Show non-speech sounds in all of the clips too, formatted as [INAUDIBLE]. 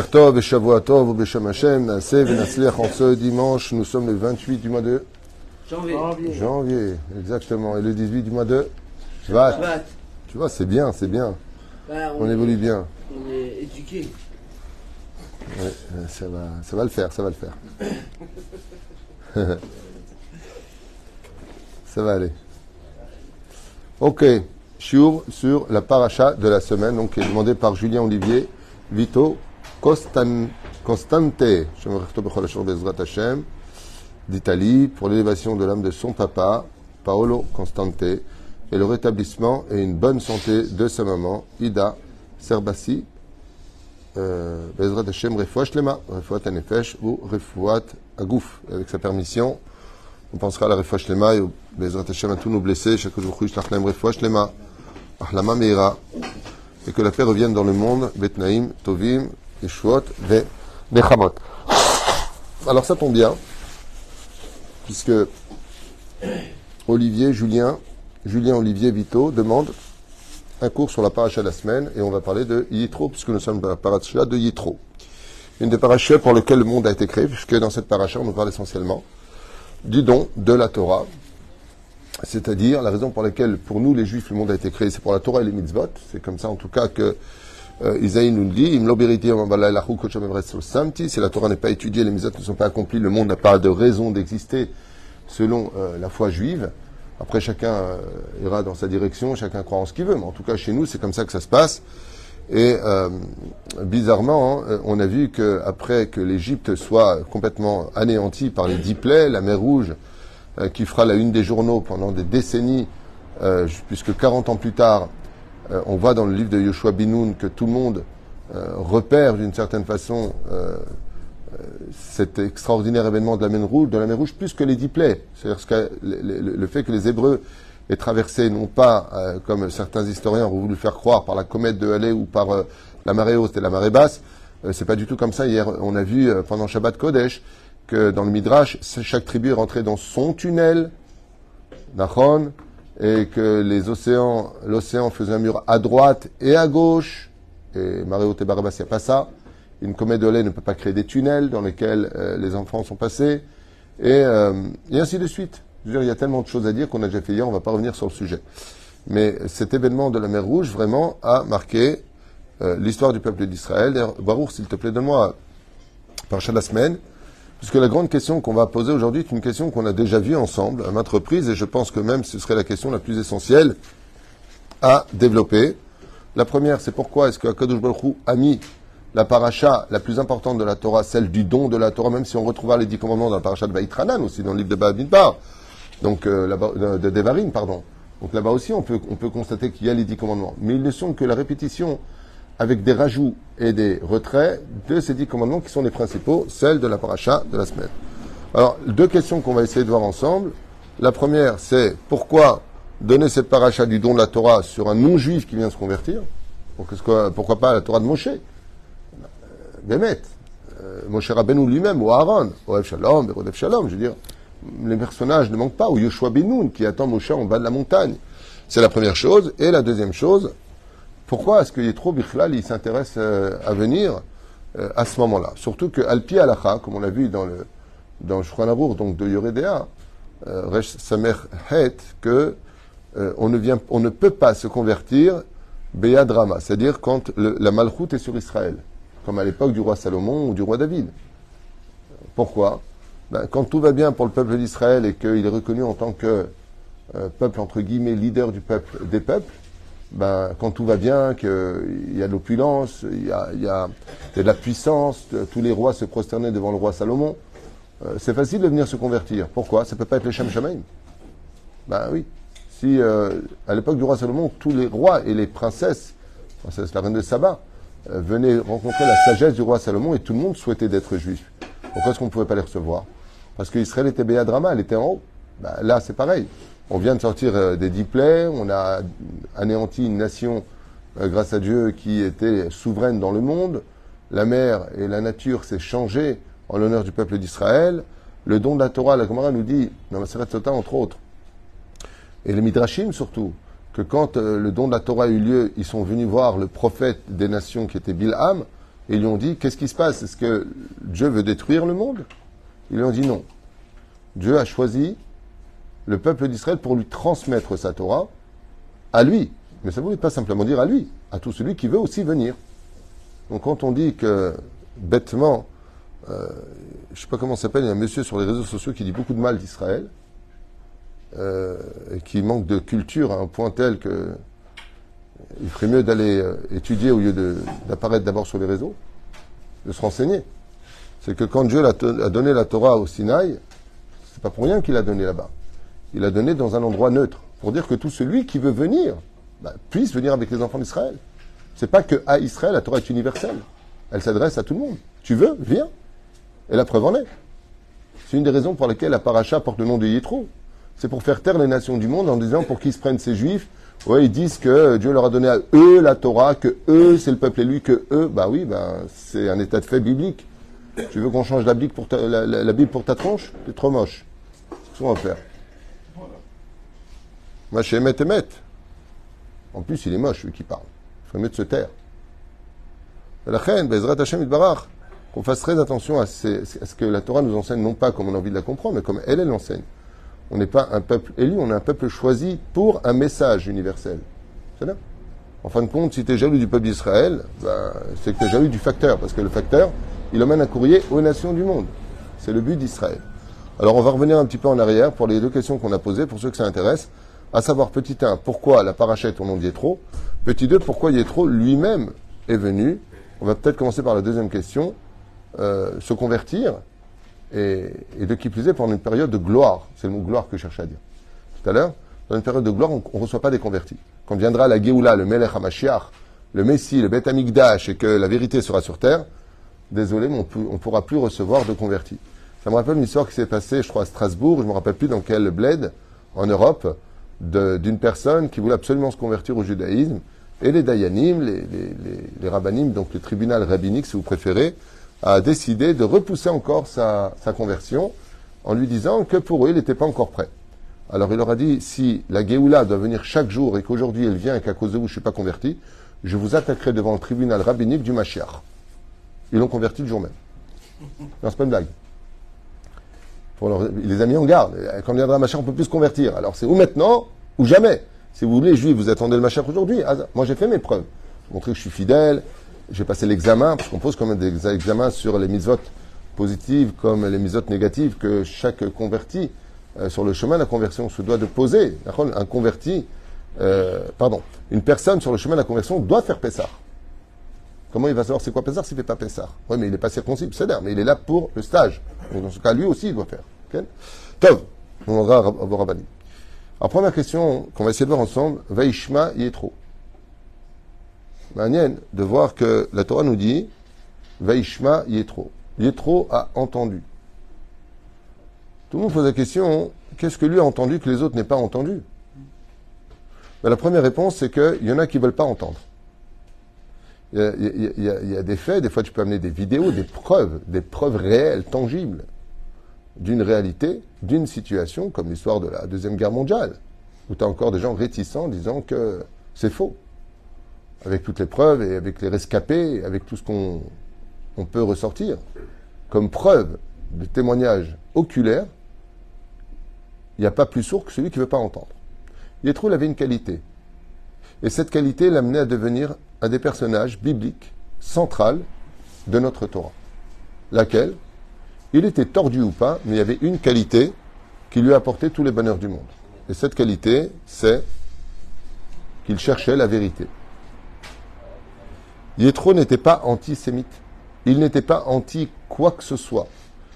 Tov et Beshem Hashem, Naaseh, Venatzliach, en ce dimanche, nous sommes le 28 du mois de Janvier. janvier, exactement, et le 18 du mois de. Shvat. Tu vois, c'est bien, c'est bien, Bah, on évolue bien. On est éduqué. Ouais, euh, ça, va, ça va le faire, ça va le faire. [LAUGHS] [LAUGHS] ça va aller. Ok, Sur la paracha de la semaine, donc qui est demandé par Julien Olivier, Vito Costan, Constante, d'Italie, pour l'élévation de l'âme de son papa, Paolo Constante, et le rétablissement et une bonne santé de sa maman, Ida Serbassi, euh, Bezrat Hashem, Refouat Shlema, Refouat Anefesh ou Refouat Agouf. Avec sa permission, on pensera à la Refouat Shlema et Bezrat Hashem à tous nos blessés, chaque jour, Refouat Shlema, Ahlama Meira, et que la paix revienne dans le monde, Betnaim, Tovim, Yeshuot, Ve, Nechamot. Alors ça tombe bien, puisque Olivier, Julien, Julien Olivier Vito demande un cours sur la paracha de la semaine et on va parler de Yitro, puisque nous sommes dans la paracha de Yitro. Une des parachas pour lesquelles le monde a été créé, puisque dans cette paracha, on nous parle essentiellement du don de la Torah. C'est-à-dire, la raison pour laquelle, pour nous, les Juifs, le monde a été créé, c'est pour la Torah et les mitzvot. C'est comme ça, en tout cas, que euh, Isaïe nous le dit. Si la Torah n'est pas étudiée, les mitzvot ne sont pas accomplis, le monde n'a pas de raison d'exister selon euh, la foi juive. Après, chacun euh, ira dans sa direction, chacun croit en ce qu'il veut. Mais en tout cas, chez nous, c'est comme ça que ça se passe. Et euh, bizarrement, hein, on a vu que après que l'Égypte soit complètement anéantie par les dix plaies, la mer Rouge, euh, qui fera la une des journaux pendant des décennies, euh, puisque 40 ans plus tard, euh, on voit dans le livre de Yoshua Binoun que tout le monde euh, repère d'une certaine façon euh, euh, cet extraordinaire événement de la mer Rouge, de la mer Rouge plus que les dix plaies. C'est-à-dire le, fait que les Hébreux aient traversé, non pas euh, comme certains historiens ont voulu faire croire par la comète de Halley ou par euh, la marée haute et la marée basse, euh, c'est pas du tout comme ça. Hier, on a vu euh, pendant Shabbat Kodesh que dans le Midrash, chaque tribu est rentrée dans son tunnel, Nachon, et que les océans, l'océan faisait un mur à droite et à gauche, et haute et marée basse, il n'y a pas ça. Une comète de lait ne peut pas créer des tunnels dans lesquels euh, les enfants sont passés, et, euh, et ainsi de suite. Je veux dire, il y a tellement de choses à dire qu'on a déjà fait hier, on ne va pas revenir sur le sujet. Mais cet événement de la mer Rouge, vraiment, a marqué euh, l'histoire du peuple d'Israël. D'ailleurs, Baruch, s'il te plaît, donne-moi par de la semaine, puisque la grande question qu'on va poser aujourd'hui est une question qu'on a déjà vue ensemble à maintes reprises, et je pense que même ce serait la question la plus essentielle à développer. La première, c'est pourquoi est-ce que Akadosh Baruch a mis la paracha la plus importante de la Torah, celle du don de la Torah, même si on retrouvera les dix commandements dans la paracha de Baïtranan, aussi dans le livre de Babinbar, donc euh, de, de Devarim, pardon. Donc là-bas aussi, on peut, on peut constater qu'il y a les dix commandements. Mais ils ne sont que la répétition avec des rajouts et des retraits de ces dix commandements qui sont les principaux, celles de la paracha de la semaine. Alors, deux questions qu'on va essayer de voir ensemble. La première, c'est pourquoi donner cette paracha du don de la Torah sur un non-juif qui vient se convertir? Pourquoi, pas la Torah de Moshe? Bémet. Euh, Moshe Rabbeinu lui-même, ou Aaron, Oev Shalom, Shalom, je veux dire, les personnages ne manquent pas, ou Yoshua Benoun qui attend Moshe en bas de la montagne. C'est la première chose. Et la deuxième chose, pourquoi est-ce que Yitro Bichlal, il s'intéresse euh, à venir euh, à ce moment-là? Surtout que Alpi Alacha, comme on l'a vu dans le dans Aruch, donc de Yoredea, euh, Resh Samer Het, que on, ne vient, on ne peut pas se convertir Beyad Rama, c'est-à-dire quand la Malchoute est sur Israël, comme à l'époque du roi Salomon ou du roi David. Pourquoi? Ben, Quand tout va bien pour le peuple d'Israël et qu'il est reconnu en tant que peuple, entre guillemets, leader du peuple, des peuples, ben, quand tout va bien, qu'il y a de l'opulence, il y a, de la puissance, de- tous les rois se prosternaient devant le roi Salomon, euh, c'est facile de venir se convertir. Pourquoi? Ça peut pas être les Shem Shamaim. Ben oui. Si euh, à l'époque du roi Salomon, tous les rois et les princesses, princesse la reine de Saba, euh, venaient rencontrer la sagesse du roi Salomon et tout le monde souhaitait d'être juif. Pourquoi est-ce qu'on ne pouvait pas les recevoir? Parce qu'Israël était Béadrama, elle était en haut. Ben, là, c'est pareil. On vient de sortir euh, des dix plaies, on a anéanti une nation, euh, grâce à Dieu, qui était souveraine dans le monde. La mer et la nature s'est changée en l'honneur du peuple d'Israël. Le don de la Torah, la Gemara nous dit, dans la Sota, entre autres, et les Midrashim surtout, que quand euh, le don de la Torah a eu lieu, ils sont venus voir le prophète des nations qui était Bilham, et ils lui ont dit, qu'est-ce qui se passe? Est-ce que Dieu veut détruire le monde? Ils lui ont dit non. Dieu a choisi le peuple d'Israël pour lui transmettre sa Torah à lui. Mais ça ne veut pas simplement dire à lui, à tout celui qui veut aussi venir. Donc quand on dit que, bêtement, euh, je ne sais pas comment s'appelle, il y a un monsieur sur les réseaux sociaux qui dit beaucoup de mal d'Israël, euh, et qui manque de culture à un point tel que il ferait mieux d'aller euh, étudier au lieu d'apparaître d'abord sur les réseaux, de se renseigner. C'est que quand Dieu a donné la Torah au Sinaï, c'est pas pour rien qu'il l'a donné là-bas. Il l'a donné dans un endroit neutre, pour dire que tout celui qui veut venir bah, puisse venir avec les enfants d'Israël. C'est pas que à Israël, la Torah est universelle. Elle s'adresse à tout le monde. Tu veux, viens. Et la preuve en est. C'est une des raisons pour lesquelles la paracha porte le nom de Yétro. C'est pour faire taire les nations du monde en disant pour qu'ils se prennent ces juifs. Ouais, ils disent que Dieu leur a donné à eux la Torah, que eux, c'est le peuple élu, que eux, bah oui, ben, c'est un état de fait biblique. Tu veux qu'on change la Bible pour ta, tronche? C'est trop moche. Qu'est-ce qu'on va faire? Chez Emet. En plus, il est moche, celui qui parle. Il ferait mieux de se taire. La reine, Bezrat Hashem Itbarach, qu'on fasse très attention à ce que la Torah nous enseigne, non pas comme on a envie de la comprendre, mais comme elle, elle l'enseigne. On n'est pas un peuple élu, on est un peuple choisi pour un message universel. C'est là. En fin de compte, si tu es jaloux du peuple d'Israël, ben, c'est que tu es jaloux du facteur, parce que le facteur, il emmène un courrier aux nations du monde. C'est le but d'Israël. Alors on va revenir un petit peu en arrière pour les deux questions qu'on a posées, pour ceux que ça intéresse, à savoir, petit 1, pourquoi la parachète au nom d'Yétro Petit 2, pourquoi Yétro lui-même est venu On va peut-être commencer par la deuxième question, euh, se convertir, et, de qui plus est pendant une période de gloire. C'est le mot gloire que je cherchais à dire tout à l'heure. Dans une période de gloire, on ne reçoit pas des convertis. Quand viendra la Géoula, le Melech HaMashiach, le Messie, le Beth Amikdash, et que la vérité sera sur terre, désolé, mais on ne pourra plus recevoir de convertis. Ça me rappelle une histoire qui s'est passée, je crois, à Strasbourg, je ne me rappelle plus dans quel bled, en Europe, de- d'une personne qui voulait absolument se convertir au judaïsme, et les Dayanim, les, les, les, les rabbinim, donc le tribunal rabbinique, si vous préférez, a décidé de repousser encore sa, sa conversion en lui disant que pour eux, il n'était pas encore prêt. Alors il leur a dit, si la Géoula doit venir chaque jour et qu'aujourd'hui elle vient et qu'à cause de vous je ne suis pas converti, je vous attaquerai devant le tribunal rabbinique du Mashiach. Ils l'ont converti le jour même. Non, c'est pas une blague. Les a mis en garde. Quand viendra Mashiach, on peut plus se convertir. Alors c'est ou maintenant ou jamais. Si vous voulez, juifs, vous attendez le Mashiach aujourd'hui. Ah, Moi j'ai fait mes preuves. J'ai que je suis fidèle, j'ai passé l'examen, parce qu'on pose quand même des examens sur les mitzvot positives comme les mitzvot négatives que chaque converti euh, sur le chemin de la conversion se doit de poser. Un converti, euh, pardon, une personne sur le chemin de la conversion doit faire Pessah. Comment il va savoir c'est quoi Pessah s'il fait pas Pessah Oui, mais il n'est pas circoncis, c'est d'air, mais il est là pour le stage. Donc dans ce cas, lui aussi, il doit faire. Ok? Tov, on demandera à Rab- à vos rabbinim. Alors, première question qu'on va essayer de voir ensemble, Vaishma Yetro. Manienne de voir que la Torah nous dit Vaishma Yetro. Yetro a entendu. Tout le monde pose la question qu'est-ce que lui a entendu que les autres n'aient pas entendu? Ben, La première réponse, c'est qu'il y en a qui ne veulent pas entendre. Il y, a, des faits, des fois tu peux amener des vidéos, des preuves, des preuves réelles, tangibles, d'une réalité, d'une situation, comme l'histoire de la Deuxième Guerre mondiale, où tu as encore des gens réticents disant que c'est faux. Avec toutes les preuves et avec les rescapés, avec tout ce qu'on on peut ressortir comme preuve de témoignages oculaires, il n'y a pas plus sourd que celui qui ne veut pas entendre. Yétro, il avait une qualité. Et cette qualité l'amenait à devenir un des personnages bibliques central de notre Torah. Laquelle? Il était tordu ou pas, mais il y avait une qualité qui lui apportait tous les bonheurs du monde. Et cette qualité, c'est qu'il cherchait la vérité. Yétro n'était pas antisémite. Il n'était pas anti quoi que ce soit.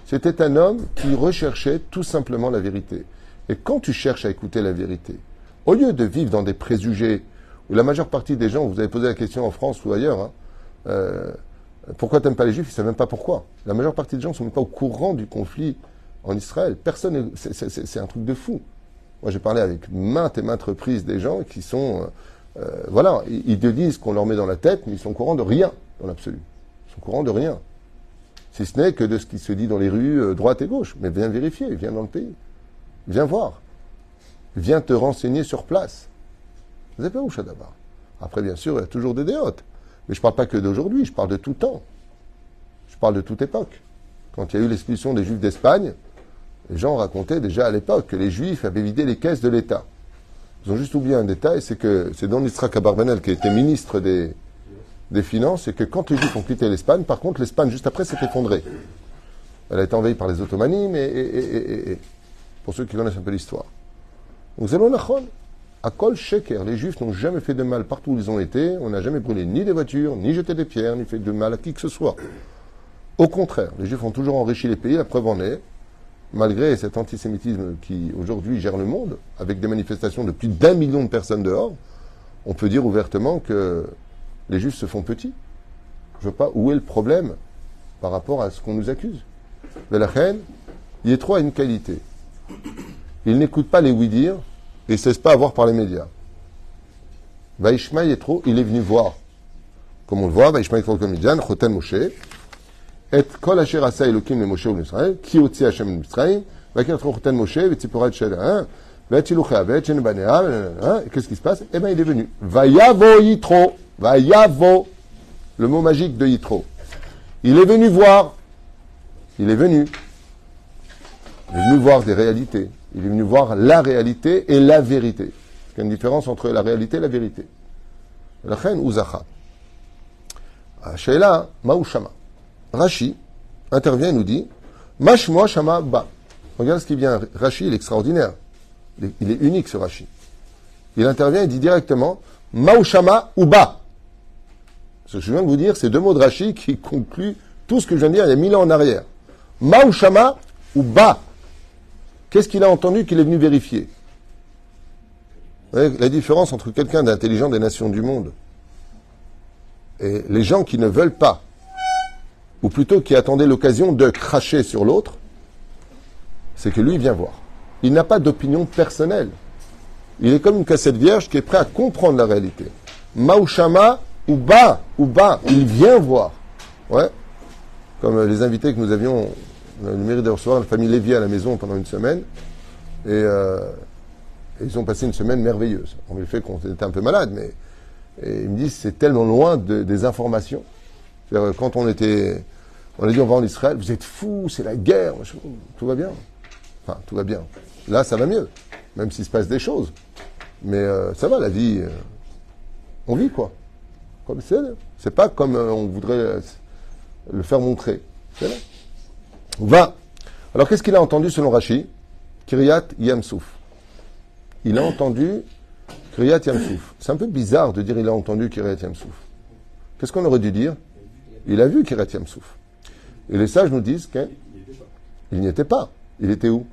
C'était un homme qui recherchait tout simplement la vérité. Et quand tu cherches à écouter la vérité, au lieu de vivre dans des préjugés, la majeure partie des gens, vous avez posé la question en France ou ailleurs, hein, euh, pourquoi t'aimes pas les juifs? Ils ne savent même pas pourquoi. La majeure partie des gens ne sont même pas au courant du conflit en Israël. Personne, est- c'est- un truc de fou. Moi, j'ai parlé avec maintes et maintes reprises des gens qui sont, euh, euh, voilà, ils, te disent qu'on leur met dans la tête, mais ils sont au courant de rien dans l'absolu. Ils sont au courant de rien. Si ce n'est que de ce qui se dit dans les rues, droite et gauche. Mais viens vérifier, viens dans le pays. Viens voir. Viens te renseigner sur place. Après, bien sûr, il y a toujours des déotes. Mais je ne parle pas que d'aujourd'hui, je parle de tout temps. Je parle de toute époque. Quand il y a eu l'expulsion des Juifs d'Espagne, les gens racontaient déjà à l'époque que les Juifs avaient vidé les caisses de l'État. Ils ont juste oublié un détail, c'est que c'est Don Israk Abarbanel qui était ministre des, Finances, et que quand les Juifs ont quitté l'Espagne, par contre, l'Espagne, juste après, s'est effondrée. Elle a été envahie par les Ottomanies, mais et, pour ceux qui connaissent un peu l'histoire. Donc, à Kol Sheker, les Juifs n'ont jamais fait de mal partout où ils ont été. On n'a jamais brûlé ni des voitures, ni jeté des pierres, ni fait de mal à qui que ce soit. Au contraire, les Juifs ont toujours enrichi les pays, la preuve en est, malgré cet antisémitisme qui aujourd'hui gère le monde, avec des manifestations de plus d'un million de personnes dehors, on peut dire ouvertement que les Juifs se font petits. Je ne vois pas où est le problème par rapport à ce qu'on nous accuse. Mais la reine, Yétro a une qualité. Il n'écoute pas les oui-dire et ne cesse pas à voir par les médias. Vaishma Yétro, il est venu voir. Comme on le voit, Vaishma Yétro comme Midian, Choten Moshe, et kol asher asa Elokim le Moshe ou l'Israël, ki otzi Hashem le Mitzrayim, vakir Choten Moshe, v'etchen banea, qu'est-ce qui se passe? Eh bien, il est venu. Vayavo Yitro, Vayavo, le mot magique de Yitro. Il est venu voir. Il est venu. Il est venu voir des réalités. Il est venu voir la réalité et la vérité. Il y a une différence entre la réalité et la vérité. La reine Uzacha. Sheila Maouchama. Rashi intervient et nous dit Mashmoa Shama Ba. Regarde ce qui vient. Rashi, il est extraordinaire. Il est unique ce Rashi. Il intervient et dit directement Maouchama ou Ba. Ce que je viens de vous dire, c'est deux mots de Rashi qui concluent tout ce que je viens de dire il y a mille ans en arrière. Maouchama ou Ba. Qu'est-ce qu'il a entendu qu'il est venu vérifier Vous voyez, La différence entre quelqu'un d'intelligent des nations du monde et les gens qui ne veulent pas, ou plutôt qui attendaient l'occasion de cracher sur l'autre, c'est que lui vient voir. Il n'a pas d'opinion personnelle. Il est comme une cassette vierge qui est prêt à comprendre la réalité. Maouchama ou bas, ou bas, il vient voir. Ouais. Comme les invités que nous avions, on a le mérite de recevoir la famille Lévy à la maison pendant une semaine. Et, euh, ils ont passé une semaine merveilleuse. On le fait qu'on était un peu malade, mais ils me disent c'est tellement loin de, des informations. C'est-à-dire, Quand on était, on a dit on va en Israël, vous êtes fous, c'est la guerre, machin. tout va bien. Enfin, tout va bien. Là, ça va mieux, même s'il se passe des choses. Mais euh, ça va, la vie, euh, on vit quoi. Comme c'est, c'est pas comme euh, on voudrait euh, le faire montrer. C'est là. Va. Alors qu'est-ce qu'il a entendu selon Rashi Kiryat Yamsouf. Il a entendu Kiryat Yamsouf. C'est un peu bizarre de dire il a entendu Kiryat Yamsouf. Qu'est-ce qu'on aurait dû dire? Il a vu Kiryat Yamsouf. Et les sages nous disent qu'il n'y était pas. Il était où?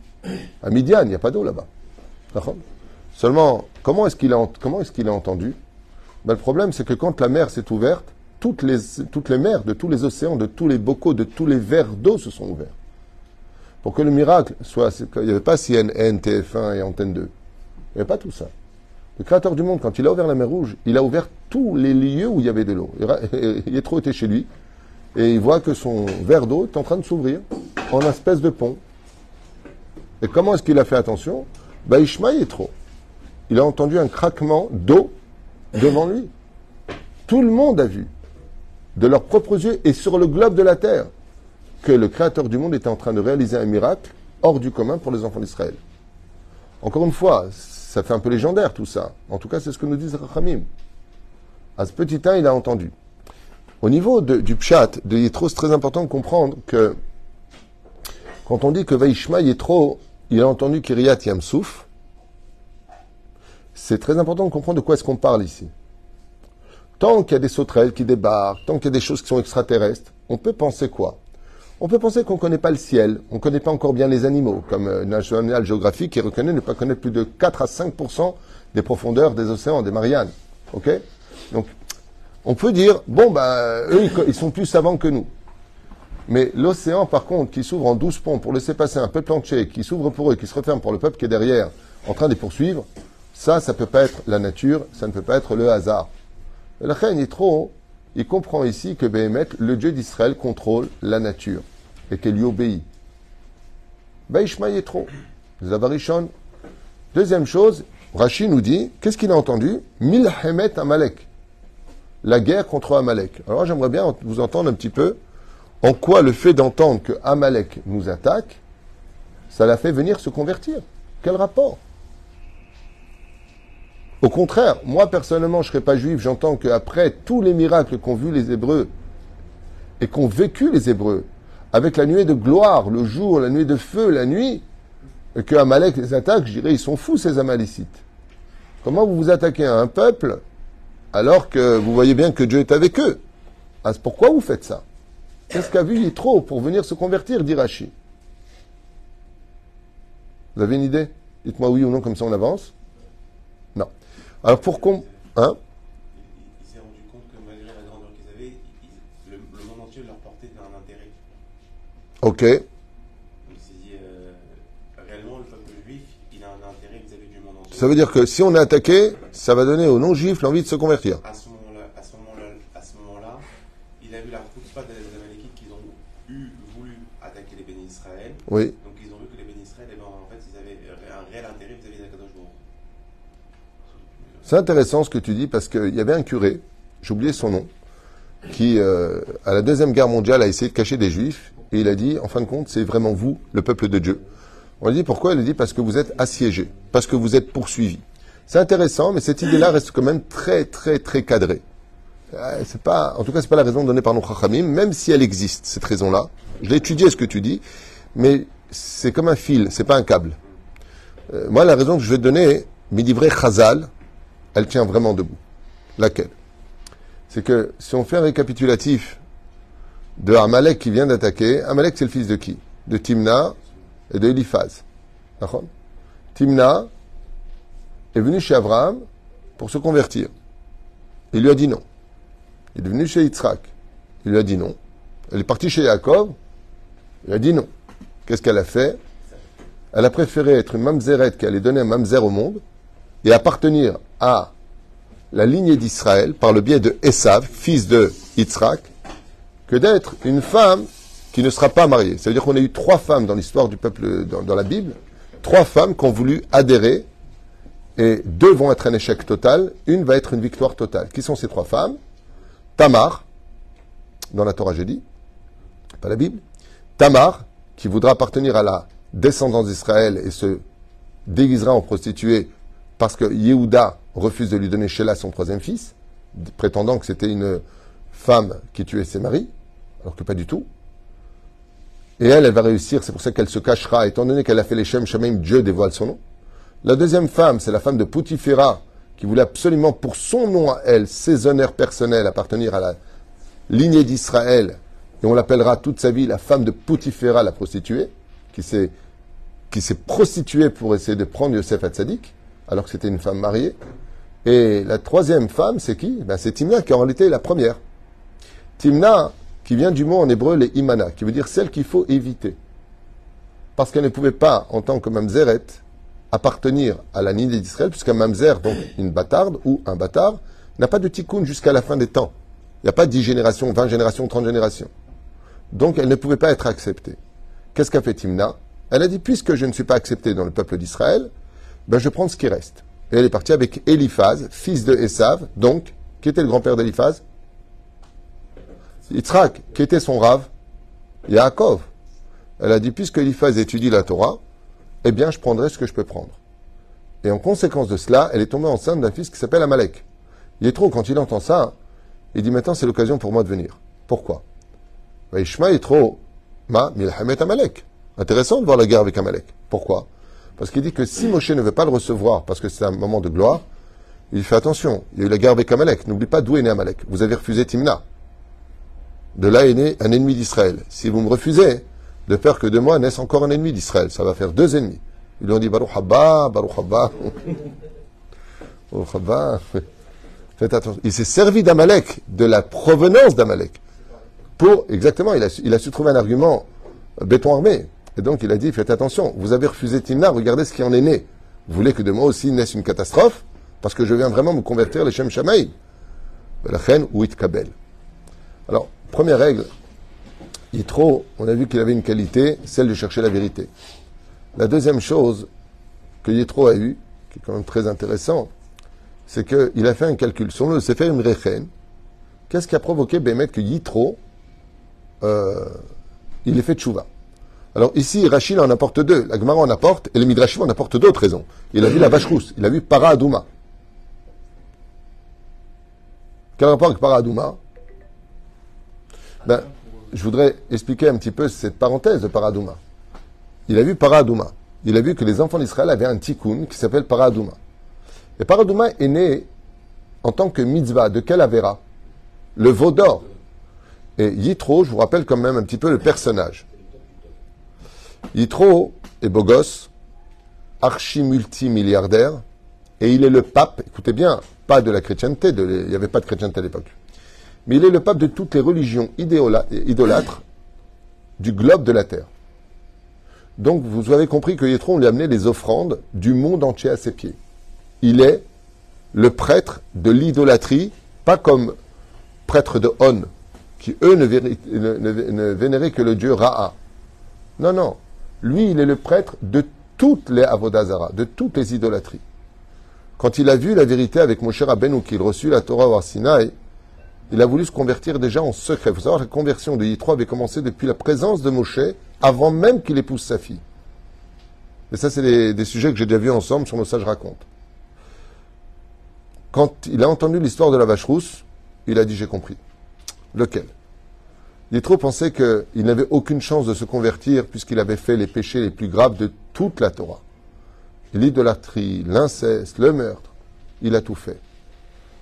À Midian, il n'y a pas d'eau là-bas. Seulement, comment est-ce qu'il a, ent- comment est-ce qu'il a entendu? Ben, Le problème, c'est que quand la mer s'est ouverte, toutes les, mers de tous les océans, de tous les bocaux, de tous les vers d'eau se sont ouverts. Pour que le miracle soit. Il n'y avait pas CNN, TF1 et Antenne 2. Il n'y avait pas tout ça. Le Créateur du monde, quand il a ouvert la mer Rouge, il a ouvert tous les lieux où il y avait de l'eau. Ra- et Yétro était chez lui et il voit que son verre d'eau est en train de s'ouvrir en espèce de pont. Et comment est-ce qu'il a fait attention? Bah, Ishmael Yétro. Il a entendu un craquement d'eau devant lui. Tout le monde a vu, de leurs propres yeux et sur le globe de la terre, que le Créateur du monde était en train de réaliser un miracle hors du commun pour les enfants d'Israël. Encore une fois, ça fait un peu légendaire tout ça. En tout cas, c'est ce que nous disent Rachamim. À ce petit temps, il a entendu. Au niveau du pshat de Yitro, c'est très important de comprendre que quand on dit que Vaishma il a entendu Kiryat Yamsouf, c'est très important de comprendre de quoi est-ce qu'on parle ici. Tant qu'il y a des sauterelles qui débarquent, tant qu'il y a des choses qui sont extraterrestres, on peut penser quoi? On peut penser qu'on ne connaît pas le ciel, on ne connaît pas encore bien les animaux, comme euh, National Geographic qui reconnaît ne pas connaître plus de 4 à 5 des profondeurs des océans, des Mariannes. Donc, on peut dire, bon, bah, eux, ils sont plus savants que nous. Mais l'océan, par contre, qui s'ouvre en 12 ponts pour laisser passer un peuple entier, qui s'ouvre pour eux, qui se referme pour le peuple qui est derrière, en train de les poursuivre, ça, ça peut pas être la nature, ça ne peut pas être le hasard. Reine Yitro, il comprend ici que Béhémet, le Dieu d'Israël, contrôle la nature et qu'elle lui obéit. Baishma Yitro, Zavarishon. Deuxième chose, Rashi nous dit, qu'est-ce qu'il a entendu? Milhemet Amalek. La guerre contre Amalek. Alors j'aimerais bien vous entendre un petit peu en quoi le fait d'entendre que Amalek nous attaque, ça l'a fait venir se convertir. Quel rapport? Au contraire, moi personnellement, je ne serais pas juif, j'entends qu'après tous les miracles qu'ont vus les Hébreux et qu'ont vécu les Hébreux, avec la nuée de gloire, le jour, la nuée de feu, la nuit, et que Amalek les attaque, je dirais, ils sont fous ces Amalécites. Comment vous vous attaquez à un peuple alors que vous voyez bien que Dieu est avec eux? Ah, Pourquoi vous faites ça? Qu'est-ce qu'a vu Yitro pour venir se convertir, dit Rashi? Vous avez une idée? Dites-moi oui ou non, comme ça on avance. Alors pour qu'on... Hein? Il, s'est rendu compte que malgré la grandeur qu'ils avaient, le, le monde entier leur portait un intérêt. Ok. Donc dit, euh, réellement, le peuple juif, il a un intérêt vis-à-vis du monde entier. Ça veut dire que si on est attaqué, ça va donner aux non-juifs l'envie de se convertir. À ce moment-là, à ce moment-là, à ce moment-là, il a vu la pas des Amalekites qu'ils ont eu, voulu attaquer les bénis d'Israël. Oui. Donc ils ont vu que les bénis d'Israël, eh ben, en fait, ils avaient un réel intérêt vis-à-vis d'Akadosh Baruch. C'est intéressant ce que tu dis parce qu'il y avait un curé, j'ai oublié son nom, qui, euh, à la Deuxième Guerre mondiale, a essayé de cacher des juifs et il a dit, en fin de compte, c'est vraiment vous, le peuple de Dieu. On lui dit pourquoi? Il a dit parce que vous êtes assiégés, parce que vous êtes poursuivis. C'est intéressant, mais cette idée-là reste quand même très, très, très cadrée. Euh, C'est pas, en tout cas, c'est pas la raison donnée par nos chachamim, même si elle existe, cette raison-là. Je l'ai étudié ce que tu dis, mais c'est comme un fil, c'est pas un câble. Euh, moi, la raison que je vais te donner, Midivre Chazal, elle tient vraiment debout. Laquelle? C'est que si on fait un récapitulatif de Amalek qui vient d'attaquer, Amalek c'est le fils de qui? De Timna et de Eliphaz. Timna est venu chez Abraham pour se convertir. Il lui a dit non. Il est venu chez Yitzhak. Il lui a dit non. Elle est partie chez Yaakov. Il a dit non. Qu'est-ce qu'elle a fait? Elle a préféré être une mamzeret qui allait donner un mamzer au monde et appartenir à la lignée d'Israël par le biais de Esav, fils de Yitzhak, que d'être une femme qui ne sera pas mariée. Ça veut dire qu'on a eu trois femmes dans l'histoire du peuple, dans, la Bible, trois femmes qui ont voulu adhérer, et deux vont être un échec total, une va être une victoire totale. Qui sont ces trois femmes? Tamar, dans la Torah j'ai dit, pas la Bible, Tamar, qui voudra appartenir à la descendance d'Israël et se déguisera en prostituée parce que Yehuda refuse de lui donner Sheila son troisième fils, prétendant que c'était une femme qui tuait ses maris, alors que pas du tout. Et elle, elle va réussir, c'est pour ça qu'elle se cachera, étant donné qu'elle a fait les Shem Dieu dévoile son nom. La deuxième femme, c'est la femme de Poutifera, qui voulait absolument, pour son nom à elle, ses honneurs personnels, appartenir à la lignée d'Israël, et on l'appellera toute sa vie la femme de Poutifera, la prostituée, qui s'est, qui s'est prostituée pour essayer de prendre Yosef Hatzadik, alors que c'était une femme mariée. Et la troisième femme, c'est qui? Ben, C'est Timna, qui en réalité est la première. Timna, qui vient du mot en hébreu, les imana, qui veut dire celle qu'il faut éviter. Parce qu'elle ne pouvait pas, en tant que mamzeret, appartenir à la lignée d'Israël, puisqu'un mamzer, donc une bâtarde ou un bâtard, n'a pas de tikkun jusqu'à la fin des temps. Il n'y a pas 10 générations, 20 générations, 30 générations. Donc elle ne pouvait pas être acceptée. Qu'est-ce qu'a fait Timna? Elle a dit, puisque je ne suis pas acceptée dans le peuple d'Israël, ben je prends ce qui reste. Et elle est partie avec Eliphaz, fils de Esav, donc, qui était le grand-père d'Eliphaz Yitzhak, qui était son rave Yaakov. Elle a dit, puisque Eliphaz étudie la Torah, eh bien, je prendrai ce que je peux prendre. Et en conséquence de cela, elle est tombée enceinte d'un fils qui s'appelle Amalek. Trop, quand il entend ça, il dit, maintenant, c'est l'occasion pour moi de venir. Pourquoi? Ishma trop, ma milhamet Amalek. Intéressant de voir la guerre avec Amalek. Pourquoi? Parce qu'il dit que si Moshe ne veut pas le recevoir, parce que c'est un moment de gloire, il fait attention. Il y a eu la guerre avec Amalek. N'oublie pas d'où est né Amalek. Vous avez refusé Timna. De là est né un ennemi d'Israël. Si vous me refusez, de peur que de moi naisse encore un ennemi d'Israël. Ça va faire deux ennemis. Ils lui ont dit Baruch Haba, Baruch Haba. [LAUGHS] Baruch Haba. Faites attention. Il s'est servi d'Amalek, de la provenance d'Amalek. Pour, exactement, il a su trouver un argument béton armé. Et donc il a dit Faites attention, vous avez refusé Timna, regardez ce qui en est né. Vous voulez que de moi aussi naisse une catastrophe? Parce que je viens vraiment me convertir les Shem Shamaï. La reine ou Kabel. Alors, première règle, Yitro, on a vu qu'il avait une qualité, celle de chercher la vérité. La deuxième chose que Yitro a eue, qui est quand même très intéressant, c'est qu'il a fait un calcul. Sur le Sefer Imrechen, qu'est-ce qui a provoqué Bémet que Yitro, euh, il ait fait tchouva? Alors ici, Rachid en apporte deux, la Gemara en apporte, et le Midrashim en apporte d'autres raisons. Il a vu la vache rousse, il a vu Para Adouma. Quel rapport avec Para Adouma ben, je voudrais expliquer un petit peu cette parenthèse de Paradouma. Il a vu Paradouma. Il a vu que les enfants d'Israël avaient un tikkun qui s'appelle Paradouma. Et Paradouma est né en tant que mitzvah de quel Avera Le veau d'or. Et Yitro, je vous rappelle quand même un petit peu le personnage. Yitro est beau gosse, archi-multimilliardaire, et il est le pape, écoutez bien, pas de la chrétienté, il n'y avait pas de chrétienté à l'époque mais il est le pape de toutes les religions idolâtres du globe de la terre. Donc vous avez compris que Yétro, on lui a amené les offrandes du monde entier à ses pieds. Il est le prêtre de l'idolâtrie, pas comme prêtre de On, qui eux ne, vénéraient que le dieu Ra'a. Non, non. Lui, il est le prêtre de toutes les Avodazara, de toutes les idolâtries. Quand il a vu la vérité avec Moshe Rabbeinu, qu'il reçut la Torah au Sinaï, il a voulu se convertir déjà en secret. Il faut savoir que la conversion de Yitro avait commencé depuis la présence de Moshe, avant même qu'il épouse sa fille. Et ça, c'est des, sujets que j'ai déjà vus ensemble sur nos sages racontes. Quand il a entendu l'histoire de la vache rousse, il a dit J'ai compris. Lequel? Yitro pensait qu'il n'avait aucune chance de se convertir puisqu'il avait fait les péchés les plus graves de toute la Torah. L'idolâtrie, l'inceste, le meurtre. Il a tout fait.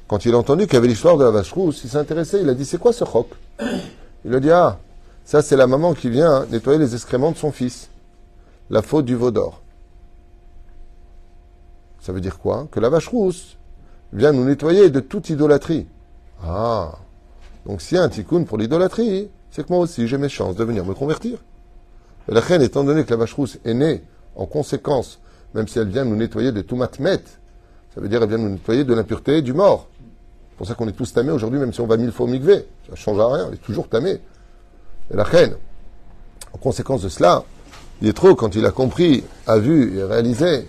Quand il a entendu qu'il y avait l'histoire de la vache rousse, il s'est intéressé, il a dit c'est quoi ce roc Il a dit ah, ça c'est la maman qui vient nettoyer les excréments de son fils. La faute du veau d'or. Ça veut dire quoi? Que la vache rousse vient nous nettoyer de toute idolâtrie. Ah, donc s'il y a un tikkun pour l'idolâtrie, c'est que moi aussi j'ai mes chances de venir me convertir. Et la reine, étant donné que la vache rousse est née en conséquence, même si elle vient nous nettoyer de tout matmet, ça veut dire qu'elle vient nous nettoyer de l'impureté du mort pour ça qu'on est tous tamés aujourd'hui, même si on va mille fois au mikvé. Ça ne change rien, on est toujours tamés. Et la reine, en conséquence de cela, trop, quand il a compris, a vu et réalisé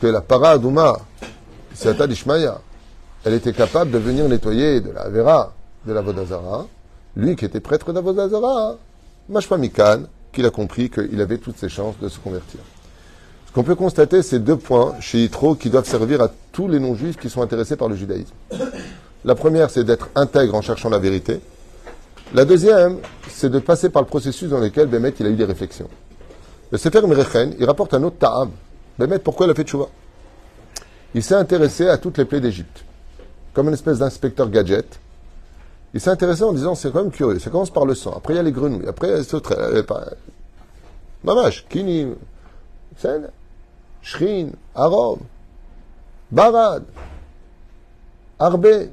que la paradouma, c'est d'Ishmaïa, elle était capable de venir nettoyer de la Vera, de la Vodazara, lui qui était prêtre de la Vodazara, Mashpamikan, qu'il a compris qu'il avait toutes ses chances de se convertir. Ce qu'on peut constater, c'est deux points chez Yitro qui doivent servir à tous les non-juifs qui sont intéressés par le judaïsme. La première, c'est d'être intègre en cherchant la vérité. La deuxième, c'est de passer par le processus dans lequel Bémet il a eu des réflexions. Le Sefer Merechen, il rapporte un autre ta'am. Bémet, pourquoi il a fait tchouva? Il s'est intéressé à toutes les plaies d'Égypte. Comme une espèce d'inspecteur gadget. Il s'est intéressé en disant, c'est quand même curieux. Ça commence par le sang. Après, il y a les grenouilles. Après, il y a les autres. Mamash, Kini, Sen, Shrin, Arom, Barad, Arbe,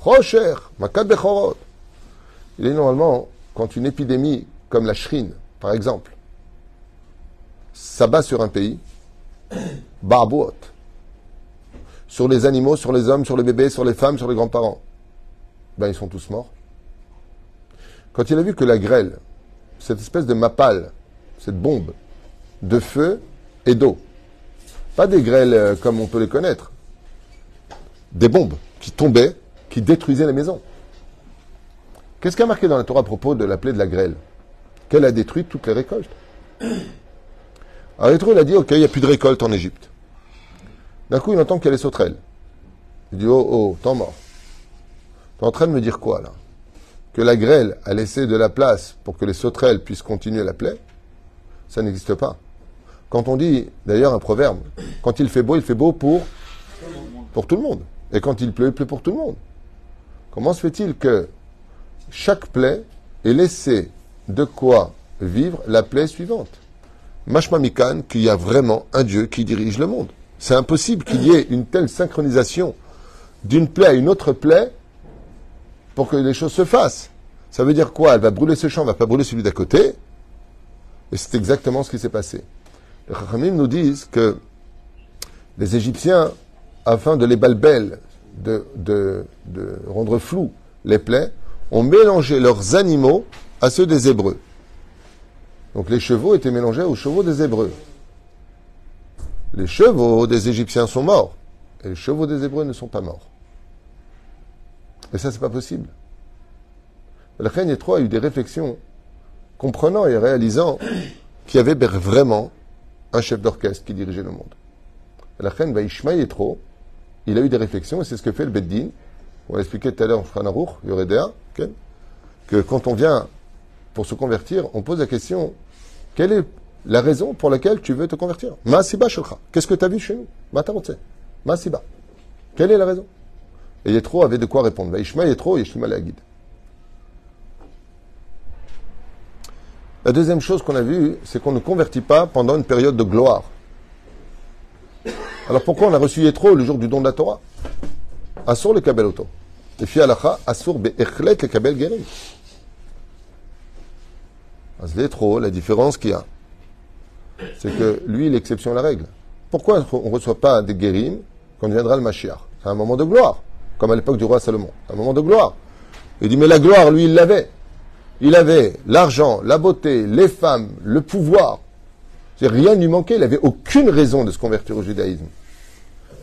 Rocher, Makat Bechorot. Il est normalement, quand une épidémie comme la shrine, par exemple, s'abat sur un pays, [COUGHS] Barbout, sur les animaux, sur les hommes, sur les bébés, sur les femmes, sur les grands-parents, ben ils sont tous morts. Quand il a vu que la grêle, cette espèce de mapale, cette bombe de feu et d'eau, pas des grêles euh, comme on peut les connaître, des bombes qui tombaient qui détruisait les maisons. Qu'est-ce qui a marqué dans la Torah à propos de la plaie de la grêle? Qu'elle a détruit toutes les récoltes. [COUGHS] Alors il a dit, ok, il n'y a plus de récolte en Égypte. D'un coup, il entend qu'il y a les. Il dit, oh, oh, temps mort. Tu es en train de me dire quoi, là? Que la grêle a laissé de la place pour que les sauterelles puissent continuer la plaie? Ça n'existe pas. Quand on dit, d'ailleurs, un proverbe, quand il fait beau, il fait beau pour, pour tout le monde. Et quand il pleut, il pleut pour tout le monde. Comment se fait-il que chaque plaie ait laissé de quoi vivre la plaie suivante? Mashma Mikan, qu'il y a vraiment un Dieu qui dirige le monde. C'est impossible qu'il y ait une telle synchronisation d'une plaie à une autre plaie pour que les choses se fassent. Ça veut dire quoi? Elle va brûler ce champ, elle va pas brûler celui d'à côté. Et c'est exactement ce qui s'est passé. Les Chachamim nous disent que les Égyptiens, afin de les balbel, de, rendre flou les plaies, ont mélangé leurs animaux à ceux des Hébreux. Donc les chevaux étaient mélangés aux chevaux des Hébreux. Les chevaux des Égyptiens sont morts. Et les chevaux des Hébreux ne sont pas morts. Et ça, c'est pas possible. La reine Yétro a eu des réflexions, comprenant et réalisant qu'il y avait vraiment un chef d'orchestre qui dirigeait le monde. La reine Vaishma Yétro, il a eu des réflexions, et c'est ce que fait le Beddin. On l'a expliqué tout à l'heure en Franarour, Yoredea, que quand on vient pour se convertir, on pose la question quelle est la raison pour laquelle tu veux te convertir? Masiba. Qu'est-ce que tu as vu chez nous? Matarotse. Masiba. Quelle est la raison? Et Yétro avait de quoi répondre. Vaishma Yétro, Yeshima. La deuxième chose qu'on a vue, c'est qu'on ne convertit pas pendant une période de gloire. Alors pourquoi on a reçu Yétro le jour du don de la Torah? Assur le Kabel Oto. Et fi alacha, Assur be'echlet le Kabel Gerim. La différence qu'il y a, c'est que lui, l'exception à la règle. Pourquoi on ne reçoit pas des guérims quand viendra le Mashiach? C'est un moment de gloire, comme à l'époque du roi Salomon. Un moment de gloire. Il dit, mais la gloire, lui, il l'avait. Il avait l'argent, la beauté, les femmes, le pouvoir. Rien ne lui manquait. Il n'avait aucune raison de se convertir au judaïsme.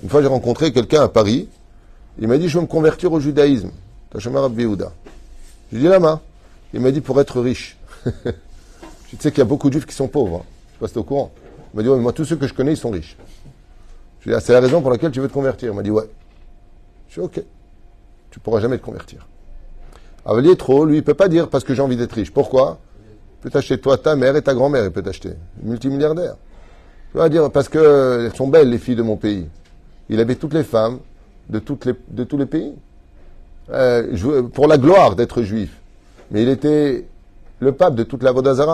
Une fois, j'ai rencontré quelqu'un à Paris. Il m'a dit, je veux me convertir au judaïsme. Tachama Rabbi Yehuda. J'ai dit, lama. Il m'a dit, pour être riche. [LAUGHS] tu sais qu'il y a beaucoup de juifs qui sont pauvres. hein. Je sais pas si t'es au courant. Il m'a dit, mais moi, tous ceux que je connais, ils sont riches. Je lui ai dit, ah, c'est la raison pour laquelle tu veux te convertir. Il m'a dit, ouais. Je suis ok. Tu pourras jamais te convertir. Avalier trop, lui, il peut pas dire parce que j'ai envie d'être riche. Pourquoi? Il peut t'acheter toi, ta mère et ta grand-mère, il peut t'acheter. Multimilliardaire. Tu vas dire parce que elles sont belles, les filles de mon pays. Il avait toutes les femmes de, les, de tous les pays. Euh, pour la gloire d'être juif. Mais il était le pape de toute la. C'est-à-dire,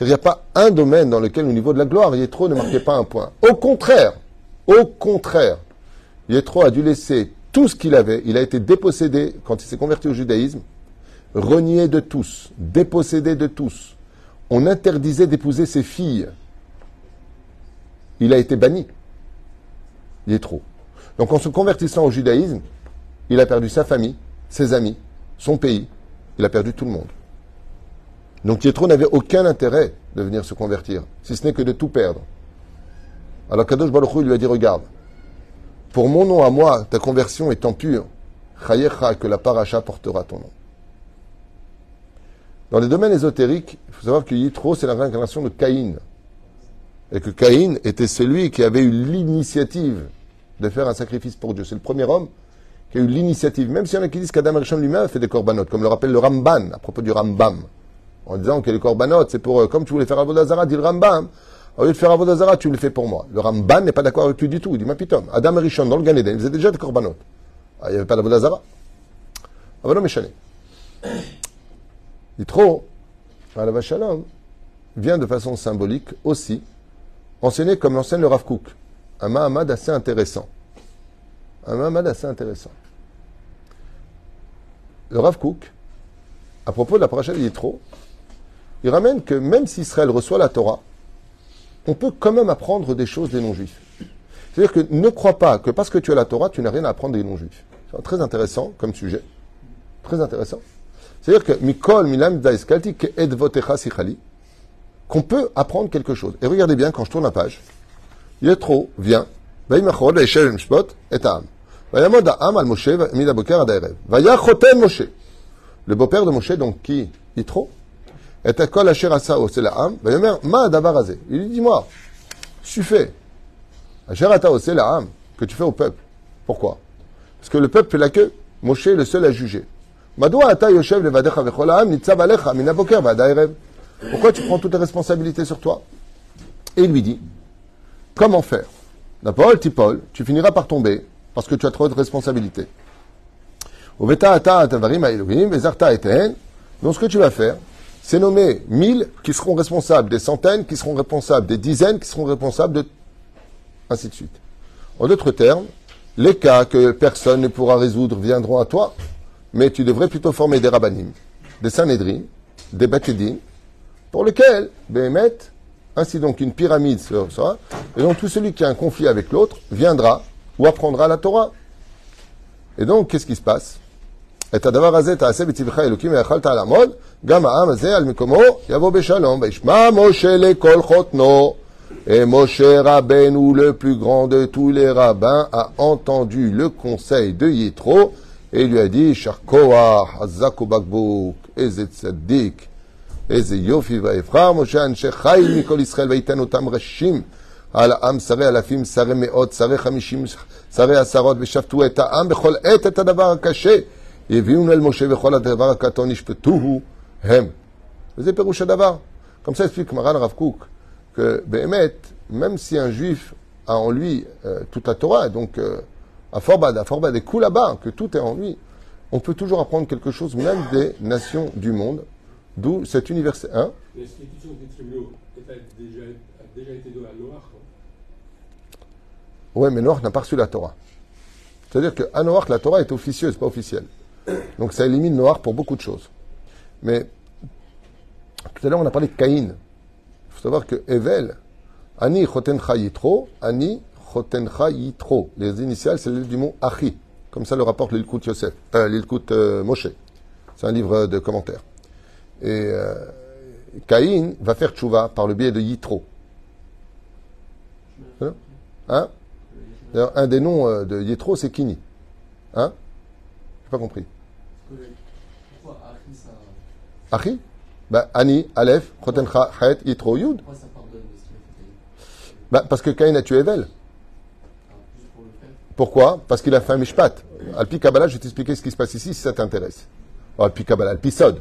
il n'y a pas un domaine dans lequel, au niveau de la gloire, Yétro ne marquait pas un point. Au contraire, au contraire, Yétro a dû laisser tout ce qu'il avait. Il a été dépossédé, quand il s'est converti au judaïsme, renié de tous, dépossédé de tous. On interdisait d'épouser ses filles. Il a été banni. Yétro. Donc en se convertissant au judaïsme, il a perdu sa famille, ses amis, son pays. Il a perdu tout le monde. Donc Yétro n'avait aucun intérêt de venir se convertir, si ce n'est que de tout perdre. Alors Kadosh Baruch lui a dit, regarde, pour mon nom à moi, ta conversion étant pure, Chayecha, que la paracha portera ton nom. Dans les domaines ésotériques, il faut savoir que Yitro, c'est la réincarnation de Caïn. Et que Caïn était celui qui avait eu l'initiative de faire un sacrifice pour Dieu. C'est le premier homme qui a eu l'initiative. Même s'il y en a qui disent qu'Adam Rishon lui-même a fait des korbanot, comme le rappelle le Ramban, à propos du Rambam. En disant que les korbanot, c'est pour, euh, comme tu voulais faire Avodazara, dit le Rambam, au lieu de faire Avodazara, tu le fais pour moi. Le Ramban n'est pas d'accord avec lui du tout. Il dit, ma pitom, Adam et Rishon, dans le Gan Eden, ils faisaient déjà des korbanot. Ah, il n'y avait pas d'Avodazara. Avodom Meshane. Yitro, à Shalom, vient de façon symbolique aussi enseigné comme l'enseigne le Rav Kook. Un Mahamad assez intéressant. Un Mahamad assez intéressant. Le Rav Kook, à propos de la paracha de il ramène que même si Israël reçoit la Torah, on peut quand même apprendre des choses des non-juifs. C'est-à-dire que ne crois pas que parce que tu as la Torah, tu n'as rien à apprendre des non-juifs. C'est très intéressant comme sujet. Très intéressant. C'est-à-dire que Mikol Milam Sichali, qu'on peut apprendre quelque chose. Et regardez bien quand je tourne la page. Yetro vient. Et Moshe Moshe. Le beau-père de Moshe, donc qui Yitro, et akol asher asao, c'est la ham. Vayomer, ben, ma dabarazé. Il lui dit, moi, tu fais. Asher atao, oh, c'est la ham que tu fais au peuple. Pourquoi? Parce que le peuple fait la queue. Moshe est le seul à juger. Pourquoi tu prends toutes les responsabilités sur toi? Et il lui dit, comment faire? D'abord, Tipol, tu finiras par tomber parce que tu as trop de responsabilités. Donc ce que tu vas faire, c'est nommer mille qui seront responsables des centaines, qui seront responsables des dizaines, qui seront responsables de... ainsi de suite. En d'autres termes, les cas que personne ne pourra résoudre viendront à toi, mais tu devrais plutôt former des rabbinim, des sanhedrin, des batédines, pour lesquels, Béhémet, ainsi donc une pyramide sera, et donc tout celui qui a un conflit avec l'autre viendra ou apprendra la Torah. Et donc, qu'est-ce qui se passe? את הדבר הזה תעשה בצבך אלוקים ויכלת על עמוד, גם העם הזה על מקומו יבוא בשלום. וישמע משה לכל חותנו. Et Moshe Rabbeinu, le plus grand de tous les rabbins, a entendu le conseil de Yitro et lui a dit, Sharkoah, Hazako Bakbouk, Eze Tzaddik, Eze Yofi Vaefra, Moshe Anshe Chai Mikol Israël Vaitan Otam Reshim, על העם שרי אלפים, שרי מאות, שרי חמישים, שרי עשרות, ושפטו את העם בכל עת את הדבר הקשה. הביאונו אל משה וכל הדבר הקטון ישפטוהו הם. וזה פירוש הדבר. Comme ça explique Maran Rav Kook, que באמת, même si un juif a en lui euh, toute la Torah, donc euh, à Forbad, à Forbad et coup là-bas, que tout est en lui, on peut toujours apprendre quelque chose même des nations du monde, d'où cet univers. Hein L'institution des tribunaux est- a déjà, a déjà été donnée à Noach. non Ouais, mais Noach n'a pas reçu la Torah. C'est-à-dire qu'à Noach, la Torah est officieuse, pas officielle. Donc ça élimine Noach pour beaucoup de choses. Mais tout à l'heure, on a parlé de Caïn. Il faut savoir que Evel, Ani Chotencha Yitro, Ani Chotencha Yitro. Les initiales, c'est du mot Achi. Comme ça le rapporte l'Ilkut Yosef, euh, l'Ilkut euh, Moshe. C'est un livre de commentaires. Et euh, Caïn va faire tchouva par le biais de Yitro. Hein? D'ailleurs, un des noms euh, de Yitro, c'est Kini. Hein? J'ai pas compris. Pourquoi Achri ça, Achi bah, Ani, Aleph, Chotencha, Chet, Yitro, Yud. pourquoi ça pardonne de ce qu'il a fait Caïn Bah, parce que Caïn a tué Evel. Faire. Pourquoi? Parce qu'il a fait un mishpat. Alpi Kabbalah, je vais t'expliquer ce qui se passe ici si ça t'intéresse. Oh, Alpi Kabbalah, Alpi Sod.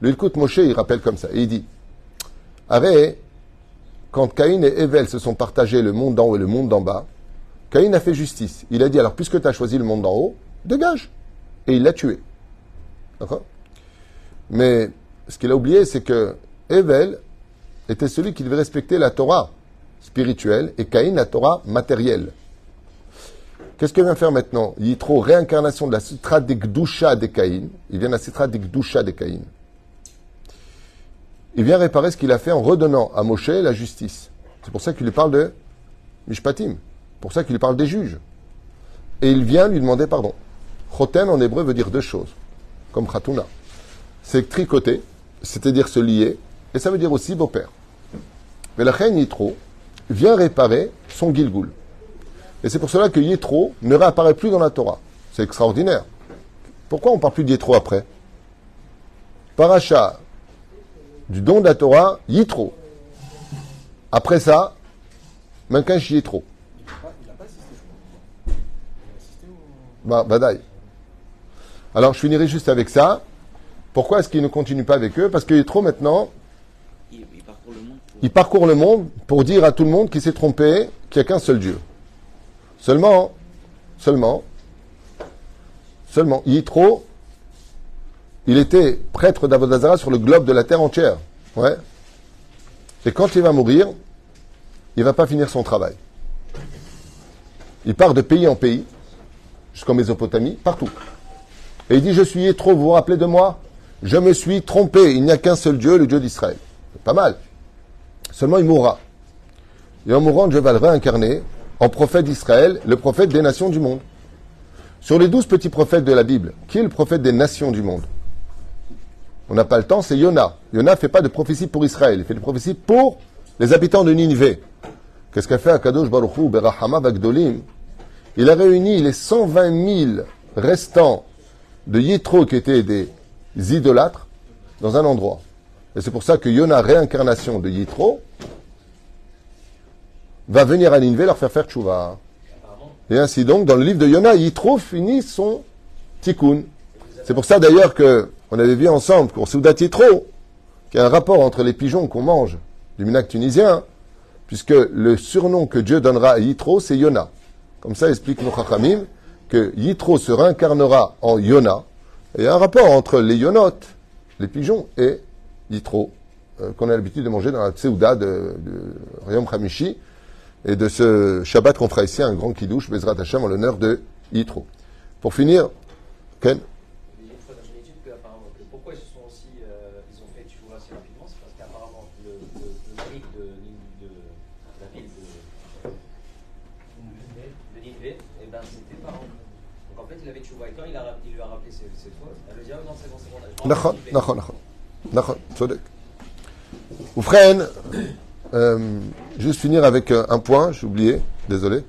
Le Ilkut Moshe, il rappelle comme ça. Et il dit Arrête, quand Caïn et Evel se sont partagés le monde d'en haut et le monde d'en bas, Caïn a fait justice. Il a dit alors, puisque tu as choisi le monde d'en haut, dégage. Et il l'a tué. D'accord? Mais ce qu'il a oublié, c'est que Evel était celui qui devait respecter la Torah spirituelle et Caïn la Torah matérielle. Qu'est-ce que vient faire maintenant? Yitro, réincarnation de la Sitra des Gdusha des Caïn. Il vient de la Sitra des Gdusha des Caïn. Il vient réparer ce qu'il a fait en redonnant à Moshe la justice. C'est pour ça qu'il lui parle de Mishpatim. pour ça qu'il lui parle des juges. Et il vient lui demander pardon. Choten en hébreu veut dire deux choses, comme Khatuna. C'est tricoter, c'est-à-dire se lier, et ça veut dire aussi beau-père. Mais la reine Yitro vient réparer son Gilgoul. Et c'est pour cela que Yitro ne réapparaît plus dans la Torah. C'est extraordinaire. Pourquoi on ne parle plus de Yitro après? Paracha du don de la Torah, Yitro. Après ça, Mankinch Yitro. Bah, badaï. Alors, je finirai juste avec ça. Pourquoi est-ce qu'il ne continue pas avec eux? Parce que Yitro, maintenant, Il, il parcourt le monde. pour- il parcourt le monde pour dire à tout le monde qu'il s'est trompé, qu'il n'y a qu'un seul Dieu. Seulement, seulement, seulement, Yitro, il était prêtre d'Avodazara sur le globe de la terre entière. Ouais. Et quand il va mourir, il va pas finir son travail. Il part de pays en pays, jusqu'en Mésopotamie, partout. Et il dit, je suis Yitro, vous vous rappelez de moi? Je me suis trompé, il n'y a qu'un seul Dieu, le Dieu d'Israël. Pas mal. Seulement il mourra. Et en mourant, Dieu va le réincarner en prophète d'Israël, le prophète des nations du monde. Sur les douze petits prophètes de la Bible, qui est le prophète des nations du monde? On n'a pas le temps, c'est Yona. Yona ne fait pas de prophétie pour Israël, il fait des prophéties pour les habitants de Ninive. Qu'est-ce qu'a fait Akadosh Baruch Hu, Berahama Vagdolim? Il a réuni les 120 000 restants de Yitro qui étaient des idolâtres dans un endroit. Et c'est pour ça que Yona, réincarnation de Yitro, va venir à Nineveh leur faire faire tchouva. Et ainsi donc, dans le livre de Yona, Yitro finit son tikkun. C'est pour ça d'ailleurs que on avait vu ensemble pour Soudat Yitro, qu'il y a un rapport entre les pigeons qu'on mange du minac tunisien, puisque le surnom que Dieu donnera à Yitro, c'est Yona. Comme ça explique nos Yitro se réincarnera en Yona. Il y a un rapport entre les Yonotes, les pigeons, et Yitro, euh, qu'on a l'habitude de manger dans la Tseuda de, de Rayom Hamishi, et de ce Shabbat qu'on fera ici, un grand kiddush, Bezrat Hashem, en l'honneur de Yitro. Pour finir, Ken Il y a une fois dans une étude que, apparemment, que pourquoi ils se sont aussi, euh, ils ont fait Tchouva assez rapidement, c'est parce qu'apparemment le, le, le mari de, Nin- de, la ville de, de Nineveh, eh ben, c'était pas en- Donc en fait, il avait Tchouva et quand il, a, rap- il lui a rappelé ses, ses fautes, elle lui dit Ah non, c'est bon, c'est bon, là, je rentre נכון, à Nineveh. נכון, נכון. נכון, צודק. ובכן, Euh, juste finir avec euh, un point, j'ai oublié, désolé.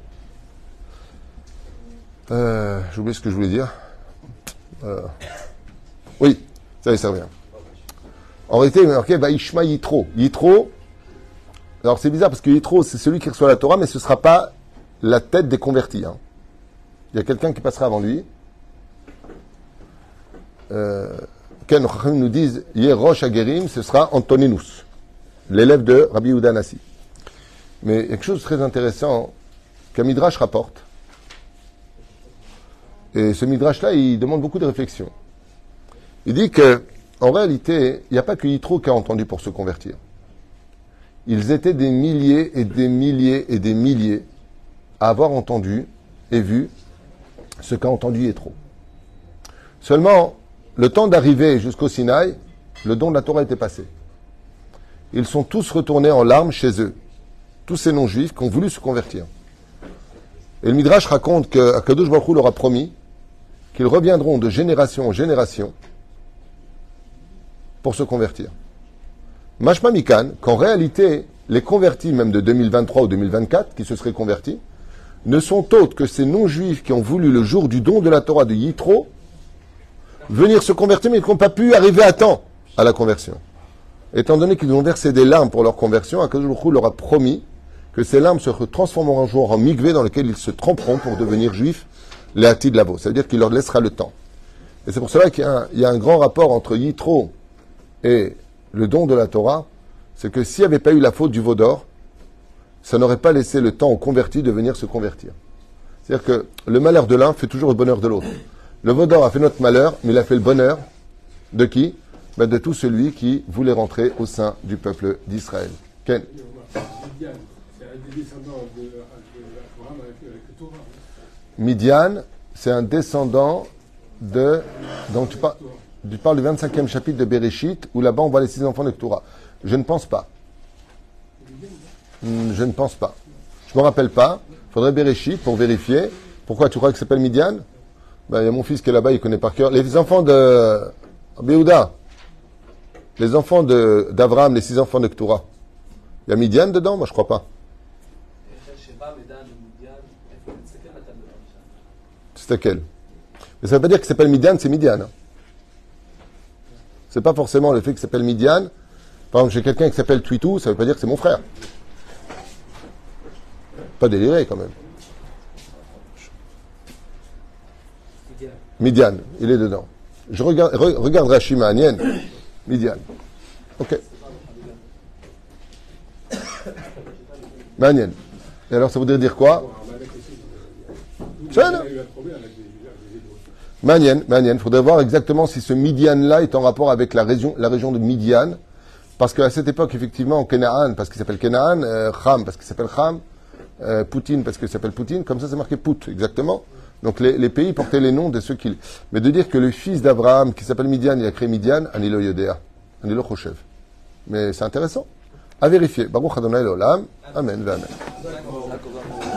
Euh, j'ai oublié ce que je voulais dire. Euh, oui, ça y est, ça revient. En réalité, il est marqué Vaishma Yitro. Yitro, alors c'est bizarre parce que Yitro, c'est celui qui reçoit la Torah, mais ce ne sera pas la tête des convertis. hein. Il y a quelqu'un qui passera avant lui. Euh, Ken Chachamim nous disent Yerosh Agerim, ce sera Antoninus, l'élève de Rabbi Yehuda Nassi. Mais quelque chose de très intéressant qu'un Midrash rapporte. Et ce Midrash-là, il demande beaucoup de réflexion. Il dit que, en réalité, il n'y a pas que Yitro qui a entendu pour se convertir. Ils étaient des milliers et des milliers et des milliers à avoir entendu et vu ce qu'a entendu Yitro. Seulement, le temps d'arriver jusqu'au Sinaï, le don de la Torah était passé. Ils sont tous retournés en larmes chez eux. Tous ces non-juifs qui ont voulu se convertir. Et le Midrash raconte que Akadosh Baruch leur a promis qu'ils reviendront de génération en génération pour se convertir. Mashma Mikan, qu'en réalité, les convertis, même de 2023 ou 2024, qui se seraient convertis, ne sont autres que ces non-juifs qui ont voulu, le jour du don de la Torah de Yitro, venir se convertir, mais qui n'ont pas pu arriver à temps à la conversion. Étant donné qu'ils ont versé des larmes pour leur conversion, Akadosh leur a promis que ces larmes se transformeront un jour en migvé dans lequel ils se tromperont pour devenir juifs, les hâtis de Lavo. Ça veut dire qu'il leur laissera le temps. Et c'est pour cela qu'il y, y a un grand rapport entre Yitro et le don de la Torah. C'est que s'il n'y avait pas eu la faute du veau d'or, ça n'aurait pas laissé le temps aux convertis de venir se convertir. C'est-à-dire que le malheur de l'un fait toujours le bonheur de l'autre. Le veau d'or a fait notre malheur, mais il a fait le bonheur de qui? Ben, De tout celui qui voulait rentrer au sein du peuple d'Israël. Ken Midian, c'est un descendant de. Donc tu, par- tu parles du 25e chapitre de Bereshit, où là-bas on voit les six enfants de Torah. Je ne pense pas. Hmm, Je ne pense pas. Je ne me rappelle pas. Il faudrait Bereshit pour vérifier. Pourquoi tu crois qu'il s'appelle Midian? Ben, Il y a mon fils qui est là-bas, il connaît par cœur. Les enfants de Béouda, les enfants d'Abraham, les six enfants de Torah. Il y a Midian dedans? Moi je crois pas. C'est laquelle Mais ça ne veut pas dire qu'il s'appelle Midian, c'est Midian. hein. C'est pas forcément le fait qu'il s'appelle Midian. Par exemple, j'ai quelqu'un qui s'appelle Twitou, ça veut pas dire que c'est mon frère. Pas déliré quand même. Midian, il est dedans. Je regarde, re- regarde Midian. Ok. Mahanian. Et alors ça voudrait dire quoi? Manien, Manien. Il faudrait voir exactement si ce Midian-là est en rapport avec la région, la région de Midian. Parce qu'à cette époque, effectivement, Kenaan, parce qu'il s'appelle Kenaan, euh, Ham, parce qu'il s'appelle Ham, euh, Poutine, parce qu'il s'appelle Poutine, comme ça c'est marqué Pout, exactement. Donc les, pays portaient les noms de ceux qui... Mais de dire que le fils d'Abraham, qui s'appelle Midian, il a créé Midian, Anilo Yodea, Anilo Choshev. Mais c'est intéressant. À vérifier. Baruch Adonai Olam. Amen. Amen.